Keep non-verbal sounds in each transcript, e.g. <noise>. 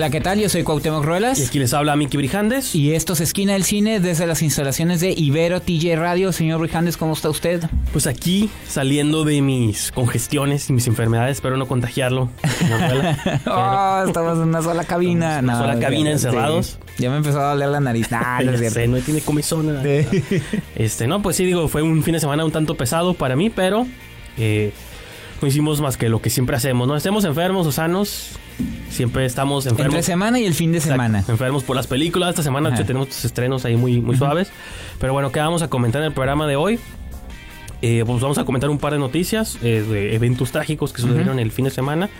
Hola, ¿qué tal? Yo soy Cuauhtémoc Y Ruelas. aquí les habla Miki Brijandes. Y esto es Esquina del Cine desde las instalaciones de Ibero TJ Radio. Señor Brijandes, ¿cómo está usted? Pues aquí saliendo de mis congestiones y mis enfermedades, espero no contagiarlo. señor. <laughs> Oh, estamos en una sola cabina. En una No, sola cabina, sí. encerrados. Ya me empezó a doler la nariz. Nah, <laughs> no sé, no tiene comezón. Este, no, pues sí, digo, fue un fin de semana un tanto pesado para mí, pero eh, no hicimos más que lo que siempre hacemos, ¿no? Estemos enfermos o sanos, siempre estamos enfermos. Entre semana y el fin de Exacto, semana. Enfermos por las películas. Esta semana hecho, tenemos estos estrenos ahí muy, muy suaves. Pero bueno, ¿qué vamos a comentar en el programa de hoy? Eh, pues vamos a comentar un par de noticias eh, de eventos trágicos que sucedieron el fin de semana.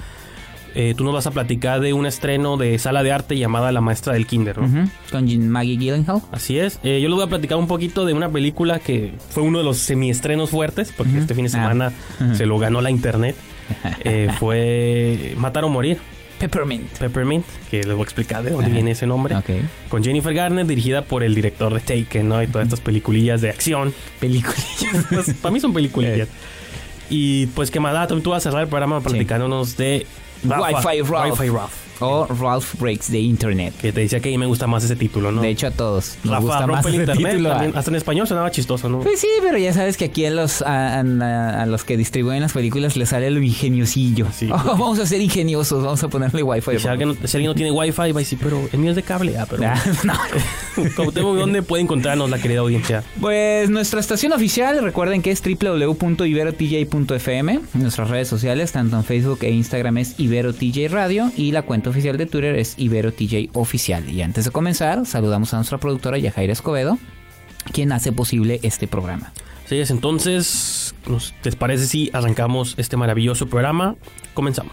Eh, tú nos vas a platicar de un estreno de sala de arte llamada La Maestra del Kinder, ¿no? Ujú, Con Maggie Gyllenhaal. Así es. Eh, yo les voy a platicar un poquito de una película que fue uno de los semiestrenos fuertes, porque este fin de Ah. semana se lo ganó la internet. <laughs> Eh, fue Matar o Morir, Peppermint. Peppermint, que les voy a explicar de dónde Ajá. viene ese nombre. Ok. Con Jennifer Garner, dirigida por el director de Taken, ¿no? Y todas estas peliculillas de acción. Peliculillas. <laughs> Pues, para mí son peliculillas. Eh. Y pues que más tú vas a cerrar el programa platicándonos de Wi-Fi Ralph. Wi-Fi Ralph. O Ralph Breaks the Internet. Que te decía que a mí me gusta más ese título, ¿no? De hecho, a todos nos Rafa gusta más el ese internet. título. también. Hasta en español sonaba chistoso, ¿no? Pues sí, pero ya sabes que aquí a los a, a- a los que distribuyen las películas les sale lo ingeniosillo. Sí. <laughs> Oh, vamos a ser ingeniosos, vamos a ponerle wifi. Si, alguien, si alguien no tiene wifi, va a decir, pero el mío es de cable. Ah, pero. <laughs> Ah, no. <laughs> <laughs> ¿Dónde puede encontrarnos la querida audiencia? Pues nuestra estación oficial, recuerden que es www.iberotj.fm. Nuestras redes sociales, tanto en Facebook e Instagram, es IberoTJ Radio. Y la cuenta oficial de Twitter es IberoTJ Oficial. Y antes de comenzar, saludamos a nuestra productora Yajaira Escobedo, quien hace posible este programa. Así es, entonces, ¿les parece si arrancamos este maravilloso programa? Comenzamos.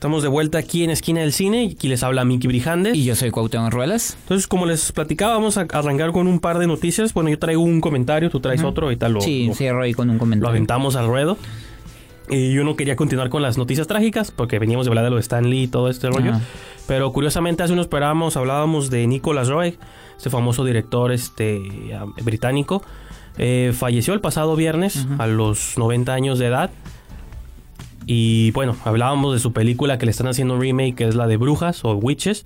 Estamos de vuelta aquí en Esquina del Cine y aquí les habla Miki Brijandes. Y yo soy Cuauhtémoc Ruelas. Entonces, como les platicaba, vamos a arrancar con un par de noticias. Bueno, yo traigo un comentario, tú traes otro y tal lo, Sí, lo- cierro ahí con un lo comentario. aventamos al ruedo. Y yo no quería continuar con las noticias trágicas porque veníamos de hablar de lo de Stan Lee y todo este rollo. Pero curiosamente hace unos programas hablábamos de Nicholas Roeg, este famoso director este británico. Eh, falleció el pasado viernes a los 90 años de edad. Y bueno, hablábamos de su película que le están haciendo un remake, que es la de Brujas o Witches.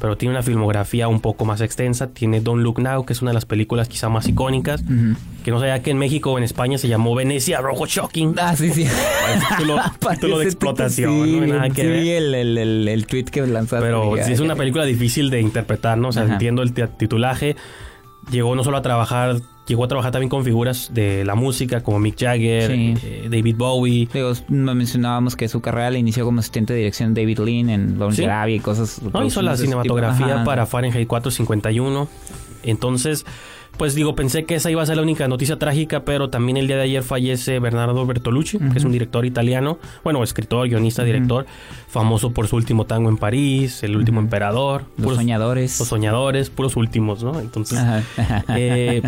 Pero tiene una filmografía un poco más extensa. Tiene Don't Look Now, que es una de las películas quizá más icónicas. Que no sabía que en México o en España se llamó Venecia Rojo Shocking. Ah, sí, sí. Título, <laughs> título de explotación, Sí, ¿no? Nada que sí, ver. el, el, el, el tweet que lanzaste. Pero sí es una película difícil de interpretar, ¿no? O sea, Ajá. entiendo el ti- titulaje. Llegó no solo a trabajar, llegó a trabajar también con figuras de la música como Mick Jagger, Sí. eh, David Bowie. Digo, mencionábamos que su carrera la inició como asistente de dirección de David Lean en Lawrence Sí. Arabia y cosas. No, hizo la tipo. cinematografía Ajá. para Fahrenheit 451. Entonces, pues digo, pensé que esa iba a ser la única noticia trágica, pero también el día de ayer fallece Bernardo Bertolucci, que es un director italiano, bueno, escritor, guionista, director, famoso por su último tango en París, El último emperador, Los puros- soñadores. los soñadores, puros últimos, ¿no? Entonces, eh,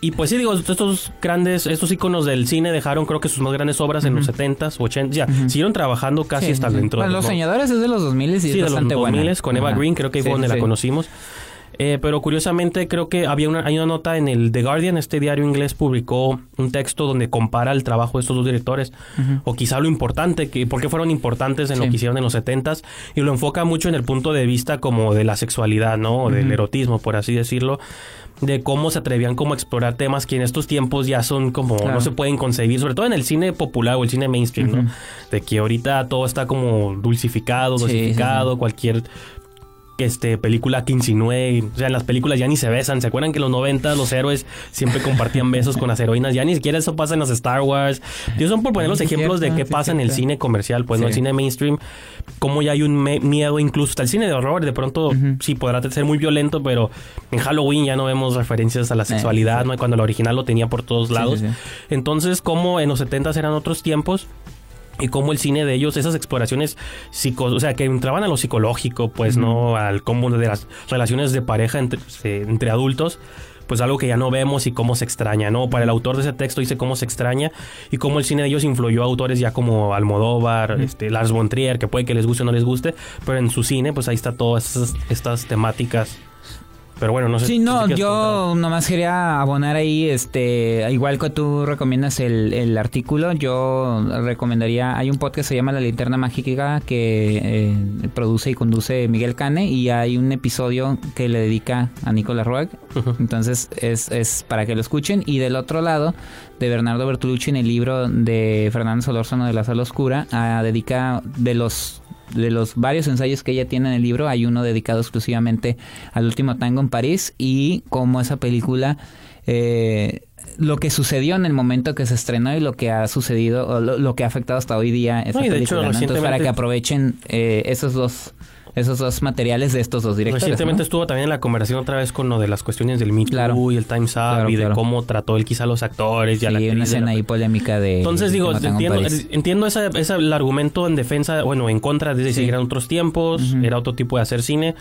y pues sí, digo, estos grandes, estos íconos del cine dejaron creo que sus más grandes obras en los 70s, 80s, ya, siguieron trabajando casi Sí, hasta sí. dentro Bueno, de Los soñadores es de los 2000 y es Sí, de los bastante 2000 buena. con Eva. Green, creo que fue donde la conocimos. Eh, pero curiosamente creo que había una, hay una nota en el The Guardian, este diario inglés publicó un texto donde compara el trabajo de estos dos directores, o quizá lo importante, que, por qué fueron importantes en lo que hicieron en los 70s, y lo enfoca mucho en el punto de vista como de la sexualidad, ¿no? O del erotismo, por así decirlo, de cómo se atrevían como a explorar temas que en estos tiempos ya son como Claro. no se pueden concebir, sobre todo en el cine popular o el cine mainstream, ¿no? De que ahorita todo está como dulcificado, Sí, sí, sí. dosificado, cualquier este película que insinúe, o sea, en las películas ya ni se besan, ¿se acuerdan que en los 90 los héroes siempre compartían besos con las heroínas? Ya ni siquiera eso pasa en los Star Wars. Y son por poner los Sí, ejemplos de qué sí, pasa en el cine comercial, pues no el Sí. cine mainstream, como ya hay un miedo incluso hasta el cine de horror, de pronto sí podrá ser muy violento, pero en Halloween ya no vemos referencias a la sexualidad, ¿no? Cuando el original lo tenía por todos Sí, lados. sí, sí. Entonces, como en los 70 eran otros tiempos, y cómo el cine de ellos, esas exploraciones psico, o sea, que entraban a lo psicológico, pues, ¿no? Al cómo de las relaciones de pareja entre, entre adultos, pues algo que ya no vemos y cómo se extraña, ¿no? Para el autor de ese texto dice cómo se extraña y cómo el cine de ellos influyó a autores ya como Almodóvar, este, Lars von Trier, que puede que les guste o no les guste, pero en su cine, pues ahí está todas estas, estas temáticas. Pero bueno, no sé. Sí, no, yo nomás quería abonar ahí, este, igual que tú recomiendas el, el artículo, yo recomendaría, hay un podcast que se llama La Linterna Mágica que eh, produce y conduce Miguel Cane y hay un episodio que le dedica a Nicolás Roeg, entonces es, es para que lo escuchen. Y del otro lado de Bernardo Bertolucci en el libro de Fernando Solórzano de la Sala Oscura, a dedica de los de los varios ensayos que ella tiene en el libro, hay uno dedicado exclusivamente al último tango en París y cómo esa película, eh, lo que sucedió en el momento que se estrenó y lo que ha sucedido, o lo, lo que ha afectado hasta hoy día esa No, hecho, película. ¿no? Entonces, para que aprovechen eh, esos dos esos dos materiales de estos dos directores. Recientemente ¿no? estuvo también en la conversación otra vez con lo de las cuestiones del Me Too Claro. y el Time's Up Claro, y de claro. cómo trató él quizá a los actores y a la Sí, una escena la- ahí polémica de... Entonces digo, entiendo, entiendo esa, esa- el argumento en defensa, bueno, en contra de decir Sí. eran otros tiempos, era otro tipo de hacer cine,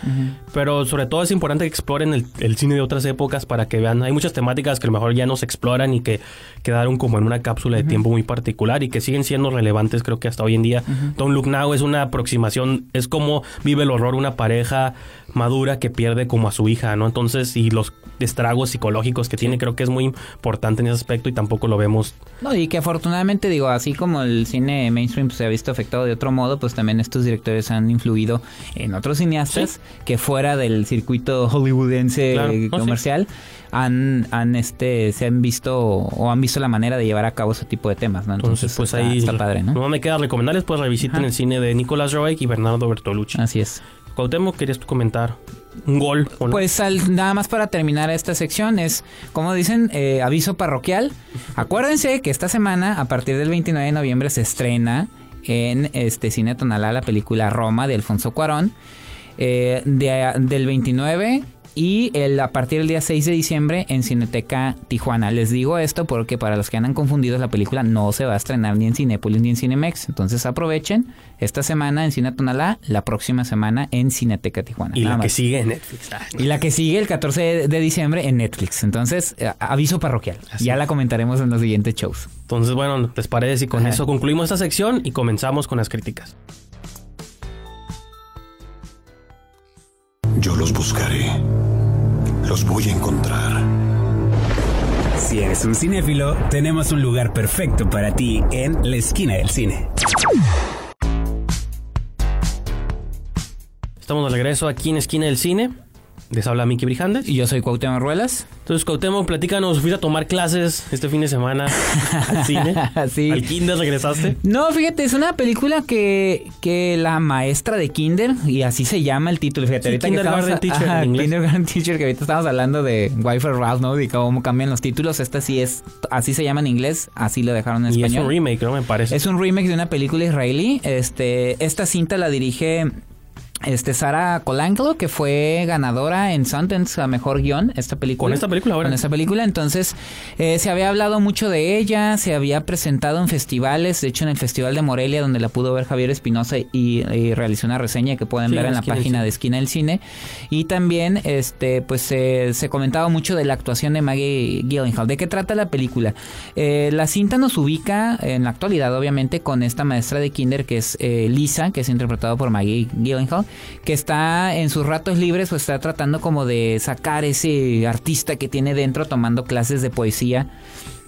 pero sobre todo es importante que exploren el, el cine de otras épocas para que vean, hay muchas temáticas que a lo mejor ya no se exploran y que quedaron como en una cápsula de tiempo muy particular y que siguen siendo relevantes creo que hasta hoy en día. Don't Look Now es una aproximación, es como vive el horror una pareja madura que pierde como a su hija, ¿no? Entonces, y los estragos psicológicos que tiene creo que es muy importante en ese aspecto y tampoco lo vemos No, y que afortunadamente, digo, así como el cine mainstream se ha visto afectado de otro modo, pues también estos directores han influido en otros cineastas que fuera del circuito hollywoodense Claro, no, sí. comercial han, han este, se han visto o han visto la manera de llevar a cabo ese tipo de temas, ¿no? Entonces, pues está, ahí está padre, ¿no? no me queda recomendarles, pues revisiten Ajá. el cine de Nicolás Roeg y Bernardo Bertolucci. Así es. Cuauhtémoc, ¿querías tú comentar un gol? o no? Pues nada más para terminar esta sección es, como dicen, eh, aviso parroquial. Acuérdense que esta semana, a partir del 29 de noviembre, se estrena en este Cine Tonalá la película Roma de Alfonso Cuarón. Eh, de- del 29 y el, a partir del día 6 de diciembre en Cineteca Tijuana. Les digo esto porque para los que andan confundidos la película no se va a estrenar ni en Cinépolis ni en Cinemex. Entonces aprovechen esta semana en Cine Tonalá, la próxima semana en Cineteca Tijuana. y Nada la que sigue en Netflix. Ah, Y la que sigue el 14 de- de diciembre en Netflix. Entonces, eh, aviso parroquial. ya la comentaremos en los siguientes shows. Entonces, bueno, ¿les parece si con Ajá. eso concluimos esta sección y comenzamos con las críticas? Yo los buscaré. Los voy a encontrar. Si eres un cinéfilo, tenemos un lugar perfecto para ti en la esquina del cine. Estamos de regreso aquí en Esquina del Cine. Les habla Miki Brijandes. Y yo soy Cuauhtémoc Ruelas. Entonces, Cuauhtémoc, platícanos, fuiste a tomar clases este fin de semana al <laughs> cine. Sí. Al kinder regresaste. No, fíjate, es una película que, que la maestra de Kinder, y así se llama el título, fíjate, Sí, ahorita que Kindergarten estamos, Teacher ajá. Kindergarten Teacher, que ahorita estamos hablando de Wi-Fi Ralph, ¿no? Y cómo cambian los títulos, esta sí es, así se llama en inglés, así lo dejaron en Y es español. un remake, ¿no? Me parece. Es un remake de una película israelí. Este, esta cinta la dirige este Sara Colangelo, que fue ganadora en Sundance a mejor guion. Esta película. Con esta película, ahora. Con esta película. Entonces, eh, se había hablado mucho de ella, se había presentado en festivales. De hecho, en el Festival de Morelia, donde la pudo ver Javier Espinosa y, y realizó una reseña que pueden Sí, ver en la página de Esquina del Cine. Y también, este, pues se se comentaba mucho de la actuación de Maggie Gyllenhaal. ¿De qué trata la película? Eh, la cinta nos ubica en la actualidad, obviamente, con esta maestra de kinder que es eh, Lisa, que es interpretada por Maggie Gyllenhaal, que está en sus ratos libres, pues está tratando como de sacar ese artista que tiene dentro tomando clases de poesía.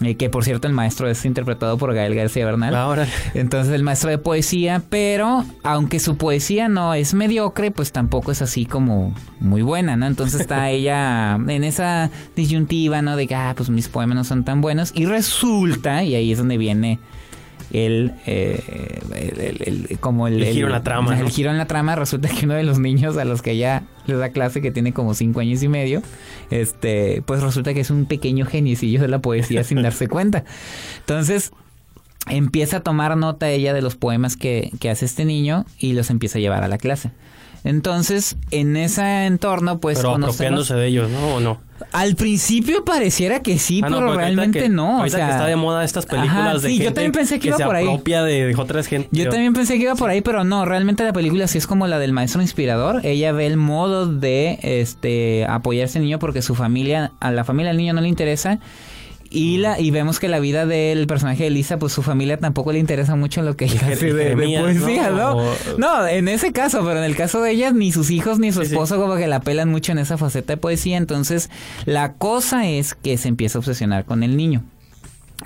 eh, que por cierto el maestro es interpretado por Gael García Bernal. Ahora, Entonces el maestro de poesía, pero aunque su poesía no es mediocre, pues tampoco es así como muy buena, ¿no? Entonces está <laughs> ella en esa disyuntiva, ¿no? De que, ah, pues mis poemas no son tan buenos. Y resulta, y ahí es donde viene el, eh, el- como el, El giro en la trama, El ¿no? giro en la trama resulta que uno de los niños a los que ella le da clase, que tiene como cinco años y medio, este, pues resulta que es un pequeño geniecillo de la poesía sin darse <laughs> cuenta. Entonces, empieza a tomar nota ella de los poemas que, que hace este niño y los empieza a llevar a la clase. Entonces, en ese entorno, pues pero apropiándose de ellos, ¿no? ¿O no? Al principio pareciera que sí, Ah, pero ahorita realmente que- no. O sea, que está de moda estas películas Ajá, de sí, yo también pensé que iba se por ahí. de otras gente. Yo también pensé que iba por ahí, pero no, realmente la película sí es como la del maestro inspirador. Ella ve el modo de este apoyarse al niño porque su familia, a la familia del niño no le interesa. Y la y vemos que la vida del personaje de Lisa, pues su familia tampoco le interesa mucho lo que ella hace de, poesía, ¿no? ¿no? ¿no? en ese caso, pero en el caso de ella, ni sus hijos ni su Sí, sí. esposo como que la pelan mucho en esa faceta de poesía. Entonces, la cosa es que se empieza a obsesionar con el niño.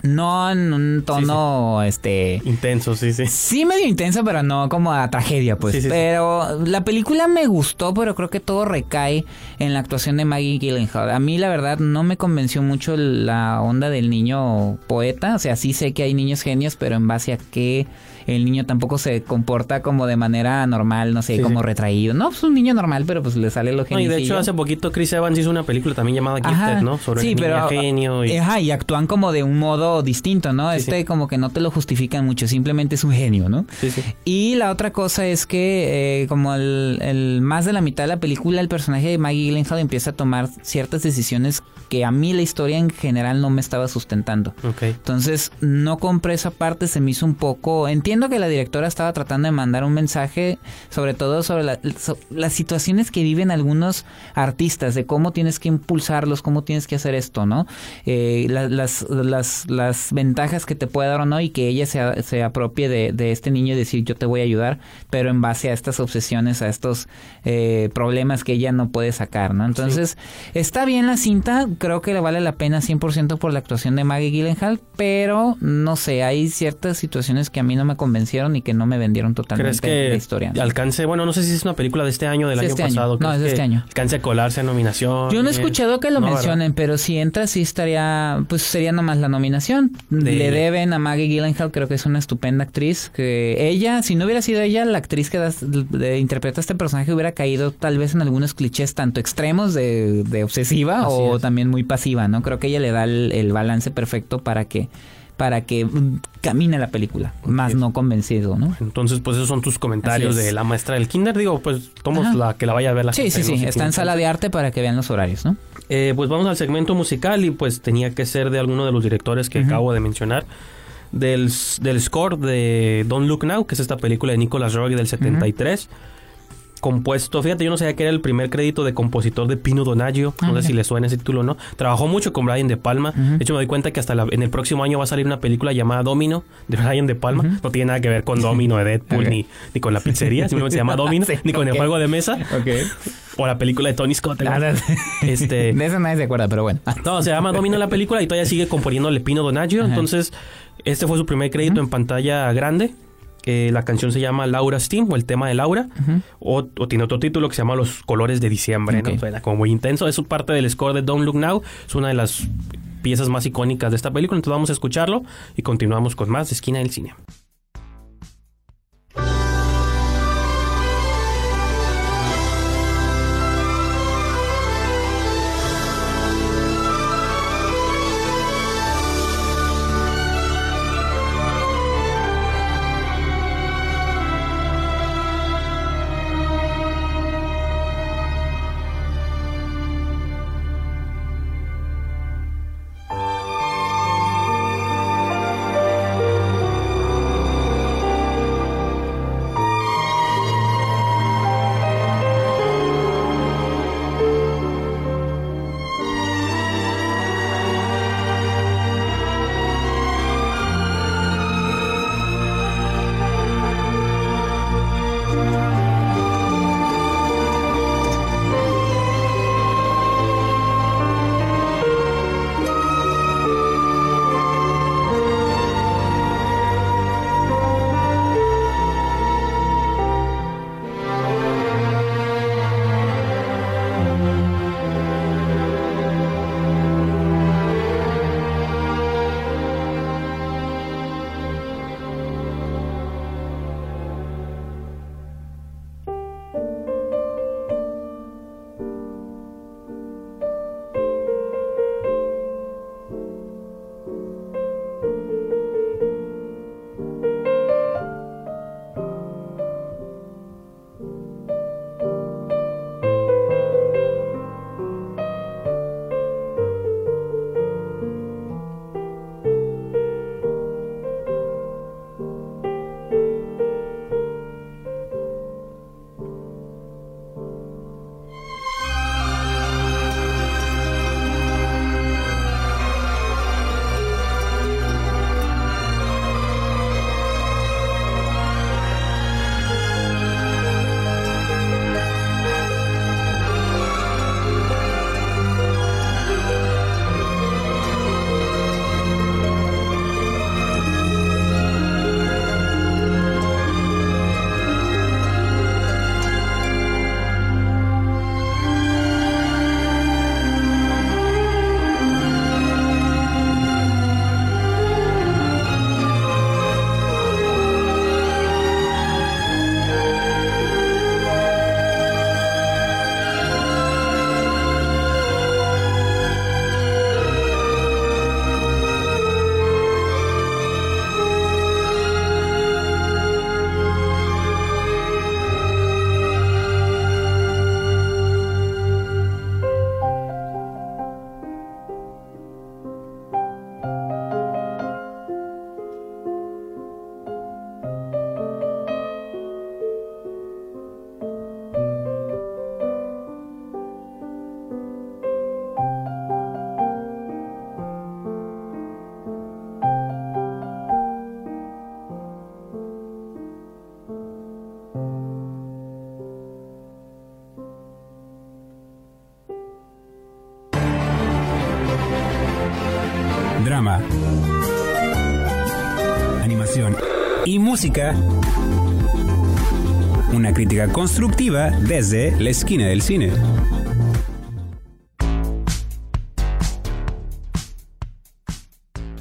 No en un tono, este... Intenso, sí, sí. Sí, medio intensa, pero no como a tragedia, pues. Sí. pero la película me gustó, pero creo que todo recae en la actuación de Maggie Gyllenhaal. A mí, la verdad, no me convenció mucho la onda del niño poeta. O sea, sí sé que hay niños genios, pero en base a qué el niño tampoco se comporta como de manera normal, no sé, Sí, como sí. retraído. No, pues un niño normal, pero pues le sale lo No, y de hecho, hace poquito Chris Evans hizo una película también llamada Gifted, ¿no? Sobre sí, el niño pero, genio. Y... Ajá, y actúan como de un modo distinto, ¿no? Sí, este como que no te lo justifican mucho, simplemente es un genio, ¿no? Sí, sí. Y la otra cosa es que eh, como el, el más de la mitad de la película, el personaje de Maggie Gyllenhaal empieza a tomar ciertas decisiones que a mí la historia en general no me estaba sustentando. Ok. Entonces no compré esa parte, se me hizo un poco... Entiendo que la directora estaba tratando de mandar un mensaje, sobre todo sobre la- so- las situaciones que viven algunos artistas, de cómo tienes que impulsarlos, cómo tienes que hacer esto, ¿no? Eh, la- las, las, las ventajas que te puede dar o no y que ella se, se apropie de, de este niño y decir yo te voy a ayudar, pero en base a estas obsesiones, a estos eh, problemas que ella no puede sacar, ¿no? Entonces, está bien la cinta, creo que le vale la pena 100% por la actuación de Maggie Gyllenhaal, pero no sé, hay ciertas situaciones que a mí no me convencieron y que no me vendieron totalmente ¿Crees que la historia. alcance, bueno, no sé si es una película de este año o del año este año. pasado? No, ¿crees es de este año. Alcance a colarse a nominación. Yo no he escuchado que lo No, ¿verdad? mencionen, pero si entra sí estaría, pues sería nomás la nominación. De- Le deben a Maggie Gyllenhaal, creo que es una estupenda actriz, que ella, si no hubiera sido ella, la actriz que das- de- interpreta a este personaje hubiera caído tal vez en algunos clichés tanto extremos de, de obsesiva Así o es. también muy pasiva, ¿no? Creo que ella le da el, el balance perfecto para que para que mm, camine la película, más no convencido, ¿no? Entonces, pues esos son tus comentarios de la maestra del kinder. Digo, pues tomamos Ajá. la que la vaya a ver la Sí, gente, sí, ¿no? sí, está en sala de arte para que vean los horarios, ¿no? Eh, pues vamos al segmento musical y pues tenía que ser de alguno de los directores que acabo de mencionar. Del, del score de Don't Look Now, que es esta película de Nicolas Roeg del 73. Compuesto, fíjate, yo no sabía que era el primer crédito de compositor de Pino Donaggio. Ah, no sé mira. si le suena ese título o no. Trabajó mucho con Brian De Palma. De hecho, me doy cuenta que hasta la- en el próximo año va a salir una película llamada Domino de Brian De Palma. No tiene nada que ver con Domino de Deadpool ni, ni con la pizzería. Simplemente se llama <laughs> Domino. Sí, ni con el juego de mesa. O la película de Tony Scott. ¿te acuerdas? <laughs> Este- <laughs> de eso nadie se acuerda, pero bueno. No, se llama Domino la película y todavía sigue componiéndole Pino Donaggio. Entonces, este fue su primer crédito en pantalla grande. Eh, la canción se llama Laura Steam o el tema de Laura. O, o tiene otro título que se llama Los colores de diciembre. Suena como muy intenso. Es parte del score de Don't Look Now. Es una de las piezas más icónicas de esta película. Entonces vamos a escucharlo y continuamos con más de Esquina del Cine. Una crítica constructiva desde la esquina del cine.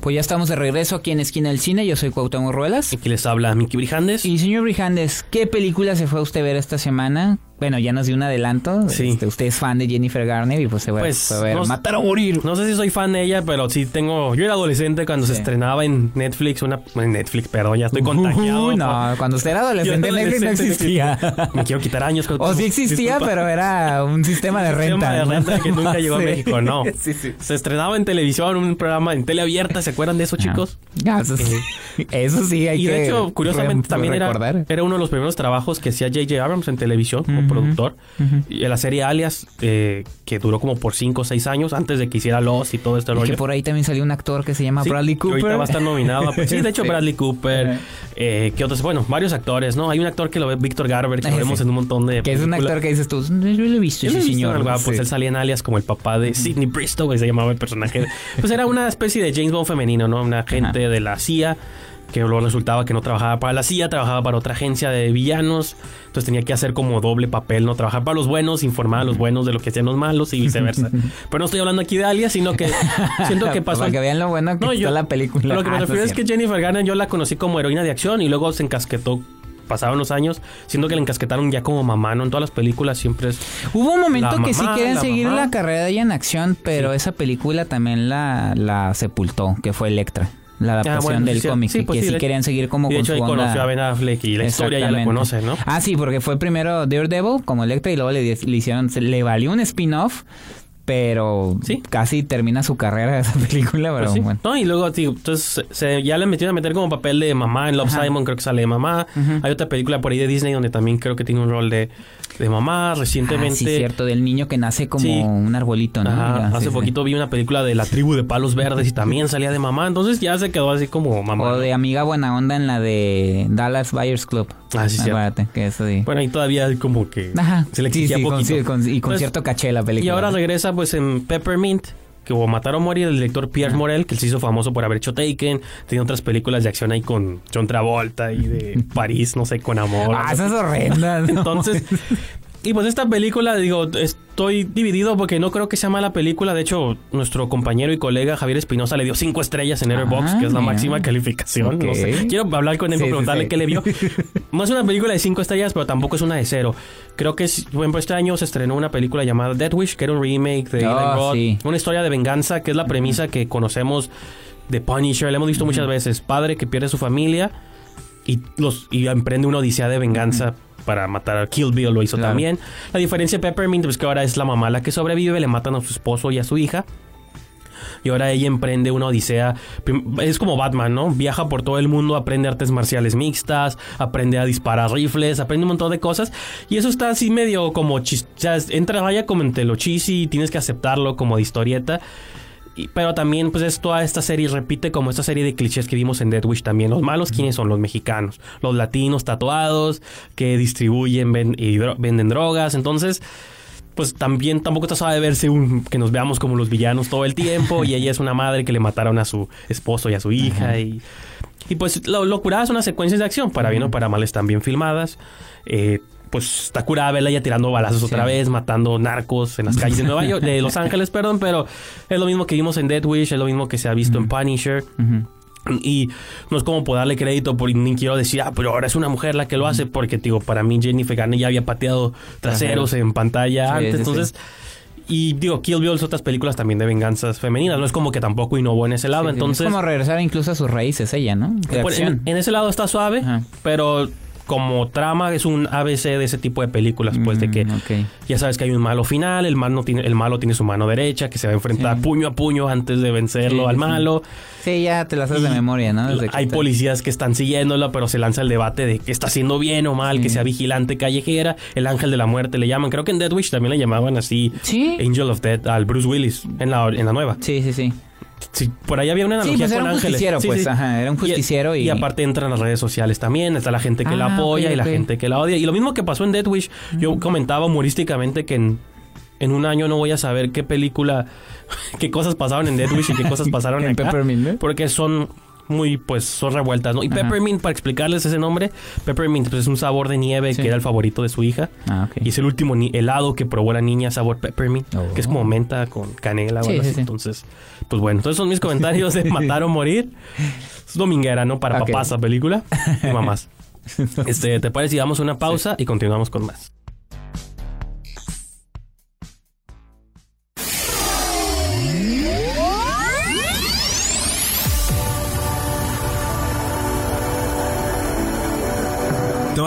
Pues ya estamos de regreso aquí en Esquina del Cine. Yo soy Cuauhtémoc Ruelas. Aquí les habla Miki Brijandes. Y señor Brijandes, ¿qué película se fue a usted ver esta semana? Bueno, ya nos dio un adelanto. Sí. Este, usted es fan de Jennifer Garner y pues se Pues, fue a ver no- Matar o Morir. No sé si soy fan de ella, pero sí tengo. Yo era adolescente cuando se estrenaba en Netflix. Una, en Netflix, perdón, ya estoy contagiado. Uy, no, cuando usted era <laughs> adolescente, Netflix no existía. Me quiero quitar años. O sí <laughs> existía, Disculpa. pero era un sistema de <laughs> Sistema renta. de ¿no? renta que nunca llegó Sí. a México, no. Sí, sí. Se estrenaba en televisión un programa en tele abierta, ¿se acuerdan de eso, chicos? Ah, eso, sí. eso sí hay Y que de hecho, curiosamente, también era, uno de los primeros trabajos que hacía J.J. Abrams en televisión como productor. Y en la serie Alias, eh, que duró como por 5 o 6 años antes de que hiciera Lost y todo Y rollo. que por ahí también salió un actor que se llama Sí, Bradley que Cooper. Ahorita va a estar nominado. a- <laughs> Sí, de hecho, Sí. Bradley Cooper. Ajá. Eh, ¿Qué otros? Bueno, varios actores, ¿no? Hay un actor que lo ve, Víctor Garber, que lo vemos en un montón de. Que es un actor que dices tú, yo lo he visto, ese señor. ah, pues él salía en alias como el papá de Sidney Bristow, que se llamaba el personaje. <laughs> Pues era una especie de James Bond femenino, ¿no? Una agente de la CIA que luego resultaba que no trabajaba para la CIA, trabajaba para otra agencia de villanos. Entonces tenía que hacer como doble papel, ¿no? Trabajar para los buenos, informar a los buenos de lo que hacían los malos y viceversa. <laughs> Pero no estoy hablando aquí de alias, sino que <laughs> siento que pasó. Para que vean lo bueno que No, está yo- la película. Lo que me Ah, no refiero es que. Jennifer Garner yo la conocí como heroína de acción y luego se encasquetó. Pasaron los años, siendo que la encasquetaron ya como mamá, ¿no? En todas las películas siempre es Hubo un momento que sí quieren la seguir mamá. la carrera de ella en acción, pero esa película también la, la sepultó, que fue Electra. La adaptación Ah, bueno, del sí, cómic, sí, que- pues que sí, querían seguir como Y de con hecho su ahí onda. conoció a Ben Affleck y la historia ya la conoce, ¿no? Ah, sí, porque fue primero Daredevil como Electra y luego le, le hicieron, le valió un spin-off, pero Sí. casi termina su carrera <laughs> esa película, pero Pues sí. bueno. No, y luego, tío, entonces se, ya le metieron a meter como papel de mamá en Love Ajá. Simon, creo que sale de mamá. Hay otra película por ahí de Disney donde también creo que tiene un rol de, de mamá. Ah, Recientemente, sí, cierto, del niño que nace como Sí. un arbolito, ¿no? Ajá, hace poquito vi una película de la tribu de palos verdes y también salía de mamá. Entonces ya se quedó así como mamá. O de amiga buena onda en la de Dallas Buyers Club. Ah, sí. Acuérdate que eso sí. Bueno, ahí todavía como que Ajá. se le exigía con- poquito. con- y con Pues, cierto caché la película. Y ahora regresa pues en Peppermint, que o Matar o Morir, el director Pierre Morel, que él se hizo famoso por haber hecho Taken. Tiene otras películas de acción ahí con John Travolta y de <laughs> París, no sé, con amor. Ah, esas horrendas. <laughs> Entonces, y pues esta película, digo, estoy dividido porque no creo que sea mala película. De hecho, nuestro compañero y colega Javier Espinosa le dio cinco estrellas en Letterboxd, Ah, que es la máxima calificación. No sé. Quiero hablar con él Sí, preguntarle sí. qué le vio. <laughs> No es una película de cinco estrellas, pero tampoco es una de cero. Creo que, por ejemplo, este año se estrenó una película llamada Death Wish, que era un remake de Oh. Una historia de venganza, que es la premisa que conocemos de Punisher. La hemos visto muchas veces. Padre que pierde su familia y los y emprende una odisea de venganza para matar a Kill Bill lo hizo Claro. también la diferencia de Peppermint es que ahora es la mamá la que sobrevive le matan a su esposo y a su hija y ahora ella emprende una odisea. Es como Batman, ¿no? Viaja por todo el mundo, aprende artes marciales mixtas, aprende a disparar rifles, aprende un montón de cosas. Y eso está así medio como chis... O sea, entra vaya como entre lo cheesy y tienes que aceptarlo como de historieta. Y- pero también, pues, es toda esta serie repite como esta serie de clichés que vimos en Dead Wish también. Los malos, ¿quiénes son? Los mexicanos. Los latinos tatuados que distribuyen ven- y dro- venden drogas. Entonces, pues también tampoco está suave verse un, que nos veamos como los villanos todo el tiempo. y ella es una madre que le mataron a su esposo y a su hija. Y, y pues lo, lo curada son las secuencias de acción. Para bien o para mal están bien filmadas. Eh, pues está curada verla ya tirando balazos Sí. otra vez, matando narcos en las calles de Nueva York, de Los Ángeles, <laughs> perdón, pero es lo mismo que vimos en Dead Wish, es lo mismo que se ha visto en Punisher. Y no es como por darle crédito, por, ni quiero decir, ah, pero ahora es una mujer la que lo hace, porque, digo, para mí Jennifer Garner ya había pateado traseros en pantalla Sí, antes, sí, entonces... Y digo, Kill Bill es otras películas también de venganzas femeninas, no es como que tampoco innovó en ese lado, Sí, entonces... Es como regresar incluso a sus raíces ella, ¿no? En, en ese lado está suave, Ajá. pero como trama es un ABC de ese tipo de películas, pues de que Mm, ya sabes que hay un malo final, el malo tiene, el malo tiene su mano derecha, que se va a enfrentar Sí. puño a puño antes de vencerlo Sí, al sí. malo. Sí, ya te las haces de memoria, ¿no? Desde hay policías que están siguiéndola, pero se lanza el debate de que está haciendo bien o mal, que sea vigilante callejera, el ángel de la muerte le llaman. Creo que en Dead Wish también le llamaban así Sí. Angel of Death al Bruce Willis en la, en la nueva. Sí, sí, sí. Sí, por ahí había una Sí, analogía pues era con un ángeles. justiciero, Sí, pues, sí. ajá, era un justiciero y- y aparte entran las redes sociales también, está la gente que la Ah, apoya y la gente que la odia. Y lo mismo que pasó en Dead Wish, yo comentaba humorísticamente que en, en un año no voy a saber qué película, <laughs> qué cosas pasaron en Dead Wish y qué cosas <laughs> pasaron En acá. Peppermint, ¿no? Porque son muy, pues, son revueltas, ¿no? Y Peppermint, para explicarles ese nombre, Peppermint pues, es un sabor de nieve Sí. que era el favorito de su hija. Ah, ok. Y es el último helado que probó la niña, sabor Peppermint, Oh. que es como menta con canela o Sí, algo sí. Entonces, pues bueno, entonces son mis comentarios de <laughs> Matar o Morir. Es dominguera, ¿no? Para Ok. papás la película y mamás. <laughs> Este, ¿te parece si damos una pausa y continuamos con más?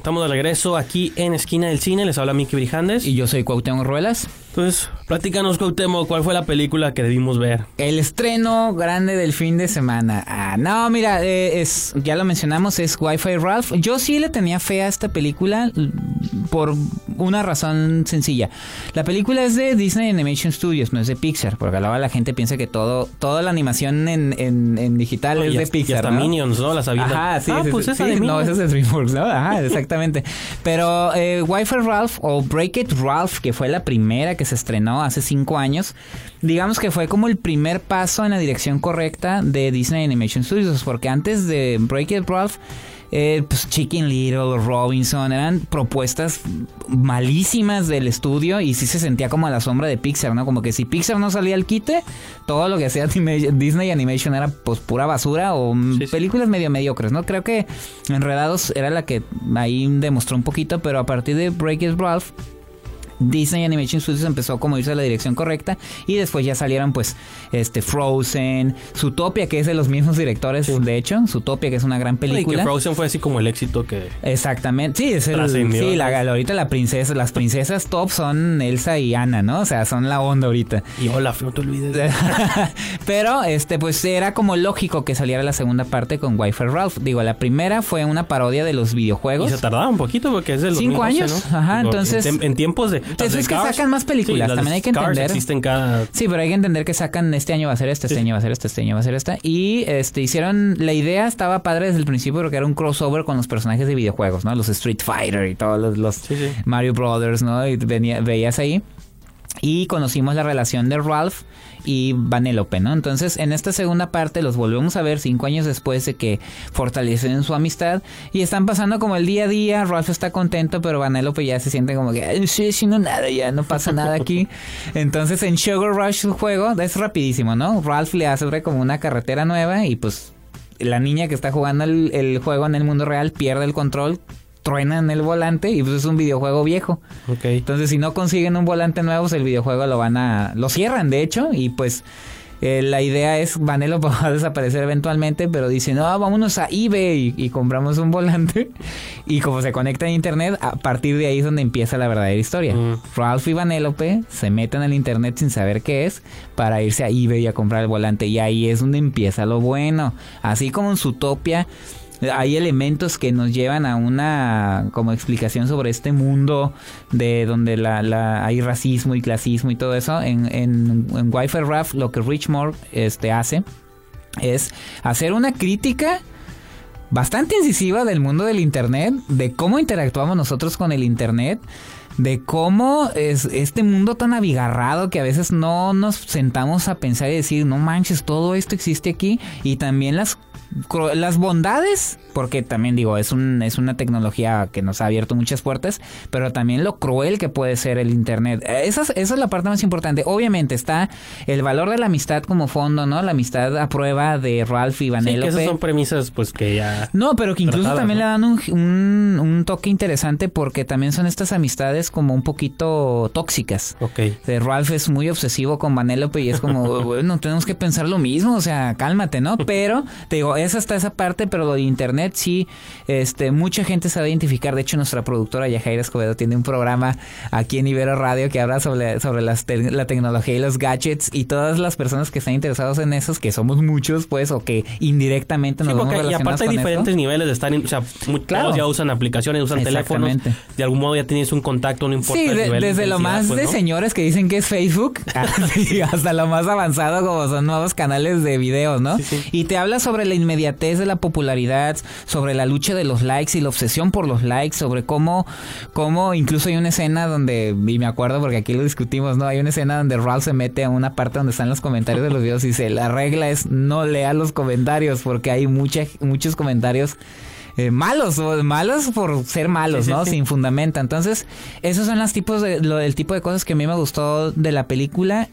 Estamos de regreso aquí en Esquina del Cine. Les habla Miki Brijandes. Y yo soy Cuauhtémoc Ruelas. Entonces, platícanos, Cuauhtémoc, ¿cuál fue la película que debimos ver? El estreno grande del fin de semana. Ah, no, mira, eh, es, ya lo mencionamos, es Wi-Fi Ralph. Yo sí le tenía fe a esta película l- por una razón sencilla. La película es de Disney Animation Studios, no es de Pixar, porque luego la gente piensa que todo, toda la animación en, en- en digital es de hasta- y Pixar. hasta ¿no? Minions, ¿no? La sabía. Ajá, sí, Ah, sí, pues sí, esa sí, de No, ese es de DreamWorks, ¿no? Ajá, exactamente. Pero eh, Wi-Fi Ralph o Break It Ralph, que fue la primera que se estrenó hace cinco años, digamos que fue como el primer paso en la dirección correcta de Disney Animation Studios, porque antes de Break It Ralph, eh, pues Chicken Little, Robinson, eran propuestas malísimas del estudio y sí se sentía como a la sombra de Pixar, ¿no? Como que si Pixar no salía al quite, todo lo que hacía Disney Animation era pues pura basura o sí. películas medio mediocres, ¿no? Creo que Enredados era la que ahí demostró un poquito, pero a partir de Break It Ralph, Disney Animation Studios empezó como a irse a la dirección correcta y después ya salieron pues este Frozen, Zootopia que es de los mismos directores de hecho, Zootopia que es una gran Y que película. Frozen fue así como el éxito que... Exactamente, sí, es el, sí, la, ahorita la princesa, las princesas top son Elsa y Anna, ¿no? O sea, son la onda ahorita. Y hola, no te olvides. <laughs> Pero este pues era como lógico que saliera la segunda parte con Wi-Fi Ralph. Digo, la primera fue una parodia de los Y videojuegos. se tardaba un poquito porque es de los Cinco años, ajá, entonces- En, en tiempos de... las de es que Cars, sacan más películas, las de también hay que entender. existen cada... Sí, pero hay que entender que sacan este año va a ser este Sí. año va a ser esta, este año va a ser esta. Y este hicieron, la idea estaba padre desde el principio porque era un crossover con los personajes de videojuegos, ¿no? Los Street Fighter y todos los, los Sí, sí. Mario Brothers, ¿no? Y venía, veías ahí. Y conocimos la relación de Ralph y Vanellope, ¿no? Entonces, en esta segunda parte los volvemos a ver cinco años después de que fortalecen su amistad y están pasando como el día a día. Ralph está contento, pero Vanellope ya se siente como que "Ay, no estoy haciendo nada, ya no pasa nada aquí. <laughs> Entonces, en Sugar Rush, su juego es rapidísimo, ¿no? Ralph le hace como una carretera nueva y pues la niña que está jugando el, el juego en el mundo real pierde el control, truena en el volante y pues es un videojuego viejo. Ok. Entonces, si no consiguen un volante nuevo, pues el videojuego lo van a. lo cierran, de hecho, y pues. eh, la idea es, Vanello <laughs> va a desaparecer eventualmente, pero dicen, no, vámonos a eBay y, y compramos un volante. <laughs> Y como se conecta a internet, a partir de ahí es donde empieza la verdadera historia. Mm. Ralph y Vanellope se meten al internet sin saber qué es para irse a eBay a comprar el volante. Y ahí es donde empieza lo bueno. Así como en Zootopia hay elementos que nos llevan a una como explicación sobre este mundo de donde la, hay racismo y clasismo y todo eso. En, en, en Wi-Fi Ralph lo que Richmore este, hace es hacer una crítica bastante incisiva del mundo del Internet, de cómo interactuamos nosotros con el Internet, de cómo es este mundo tan abigarrado que a veces no nos sentamos a pensar y decir, no manches, todo esto existe aquí, y también las las bondades, porque también digo, es un es una tecnología que nos ha abierto muchas puertas, pero también lo cruel que puede ser el internet. Esa es, esa es la parte más importante. Obviamente está el valor de la amistad como fondo, ¿no? La amistad a prueba de Ralph y Sí, que Vanellope. esas son premisas pues que ya... No, pero que incluso tratadas, también ¿no? le dan un, un, un toque interesante porque también son estas amistades como un poquito tóxicas. Ok. De Ralph es muy obsesivo con Vanellope y es como, <laughs> bueno, tenemos que pensar lo mismo, o sea, cálmate, ¿no? Pero, te digo, es hasta esa parte, pero lo de internet sí, este, mucha gente sabe identificar. De hecho, nuestra productora Yajaira Escobedo tiene un programa aquí en Ibero Radio que habla sobre, sobre las te- la tecnología y los gadgets y todas las personas que están interesados en esos, que somos muchos, pues, o que indirectamente nos Sí, porque, y relacionados aparte hay con esto. diferentes niveles de estar, o sea, muy- Claro. todos ya usan aplicaciones, usan teléfonos. De algún modo ya tienes un contacto, no importa Sí, el de- nivel de desde lo más pues, de ¿no? señores que dicen que es Facebook <laughs> <laughs> sí, hasta lo más avanzado como son nuevos canales de videos, ¿no? Sí, sí. Y te habla sobre la inmediatez de la popularidad, sobre la lucha de los likes y la obsesión por los likes, sobre cómo, cómo incluso hay una escena donde, y me acuerdo porque aquí lo discutimos, ¿no? Hay una escena donde Ralph se mete a una parte donde están los comentarios de los videos y dice, la regla es no lea los comentarios porque hay mucha, muchos comentarios eh, malos o malos por ser malos, Sí, ¿no? sí. Sin fundamenta. Entonces, esos son los tipos de, lo, el tipo de cosas que a mí me gustó de la película.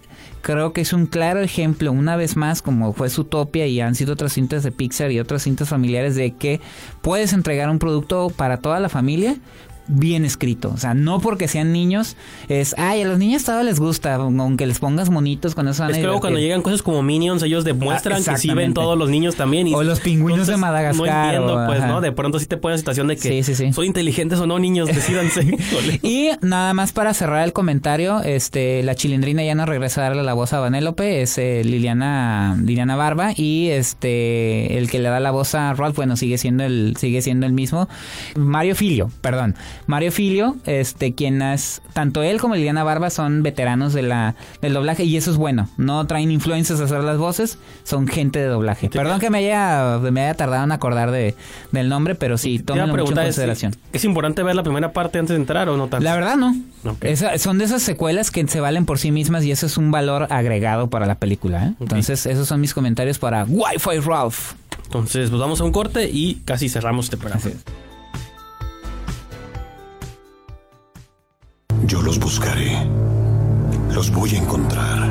Creo que es un claro ejemplo, una vez más, como fue Zootopia y han sido otras cintas de Pixar y otras cintas familiares, de que puedes entregar un producto para toda la familia bien escrito. O sea, no porque sean niños, es, ay, a los niños todo les gusta, aunque les pongas monitos con eso van Es que luego cuando llegan cosas como Minions, ellos demuestran Ah, que sí ven todos los niños también. Y O los pingüinos de Madagascar, No entiendo, o- pues, ajá. ¿no? De pronto sí te ponen en situación de que Sí, sí, sí. son inteligentes o no, niños, decídanse. <laughs> Y nada más para cerrar el comentario, este, la chilindrina ya no regresa a darle la voz a Vanélope, es eh, Liliana, Liliana Barba, y este, el que le da la voz a Ralph, bueno, sigue siendo el, sigue siendo el mismo. Mario Filio, perdón. Mario Filio, este, quien es, tanto él como Liliana Barba son veteranos de la, del doblaje, y eso es bueno. No traen influencers a hacer las voces, son gente de doblaje. Perdón que me haya, me haya tardado en acordar de, del nombre, pero sí, tómenlo mucho en preguntar, ¿es, consideración. ¿es importante ver la primera parte antes de entrar o no tanto? La verdad no. Esa- son de esas secuelas que se valen por sí mismas y eso es un valor agregado para la película. ¿eh? Entonces, esos son mis comentarios para Wi-Fi Ralph. Entonces, pues vamos a un corte y casi cerramos este programa. Así es. Yo los buscaré. Los voy a encontrar.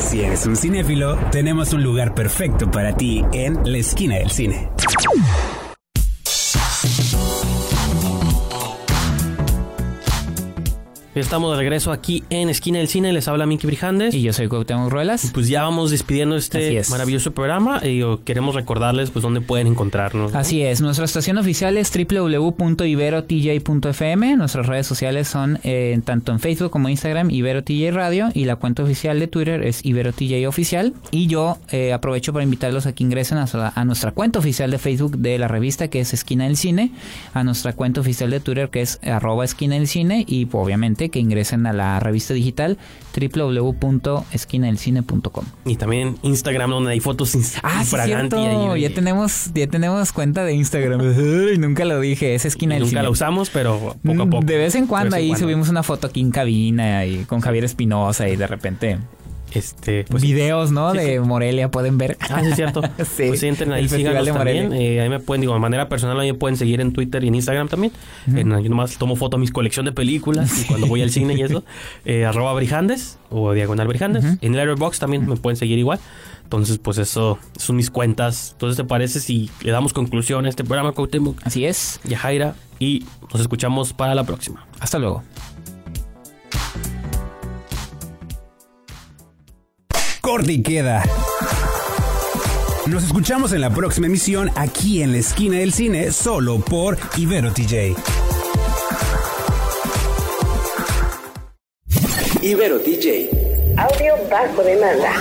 Si eres un cinéfilo, tenemos un lugar perfecto para ti en la esquina del cine. Estamos de regreso aquí en Esquina del Cine. Les habla Miki Brijandes. Y yo soy Cuauhtémoc Ruelas. Pues ya vamos despidiendo este es. maravilloso programa y oh, queremos recordarles pues dónde pueden encontrarnos. ¿no? Así es, nuestra estación oficial es www.iberotj.fm, nuestras redes sociales son eh, tanto en Facebook como Instagram IberoTJ Radio y la cuenta oficial de Twitter es IberoTJ Oficial y yo eh, aprovecho para invitarlos a que ingresen a, a nuestra cuenta oficial de Facebook de la revista que es Esquina del Cine, a nuestra cuenta oficial de Twitter que es arroba Esquina del Cine y pues, obviamente que ingresen a la revista digital www.esquinadelcine.com. Y también Instagram donde hay fotos Ah, sí, cierto. ahí Ya tenemos, ya tenemos cuenta de Instagram. <laughs> Ay, nunca lo dije, es y esquina del nunca cine. la usamos, pero poco a Mm, poco. De vez en cuando vez ahí en cuando. subimos una foto aquí en cabina y con Javier Espinosa y de repente Este, pues, videos, ¿no? sí, de Morelia pueden ver. Ah, sí, es cierto. <laughs> Sí, Pues entren ahí, síganos de también. Eh, ahí me pueden, digo, de manera personal, ahí me pueden seguir en Twitter y en Instagram también. En, yo nomás tomo foto a mis colección de películas y cuando voy al cine y eso. <laughs> Eh, arroba Brijandes o Diagonal Brijandes. En Letterboxd también me pueden seguir igual. Entonces, pues eso son mis cuentas. Entonces, ¿te parece si le damos conclusión a este programa, Cuauhtémoc, Así es. Yajaira? Y nos escuchamos para la próxima. Hasta luego. Corte y queda. Nos escuchamos en la próxima emisión aquí en la esquina del cine, solo por Ibero TJ. Ibero DJ. Audio bajo demanda.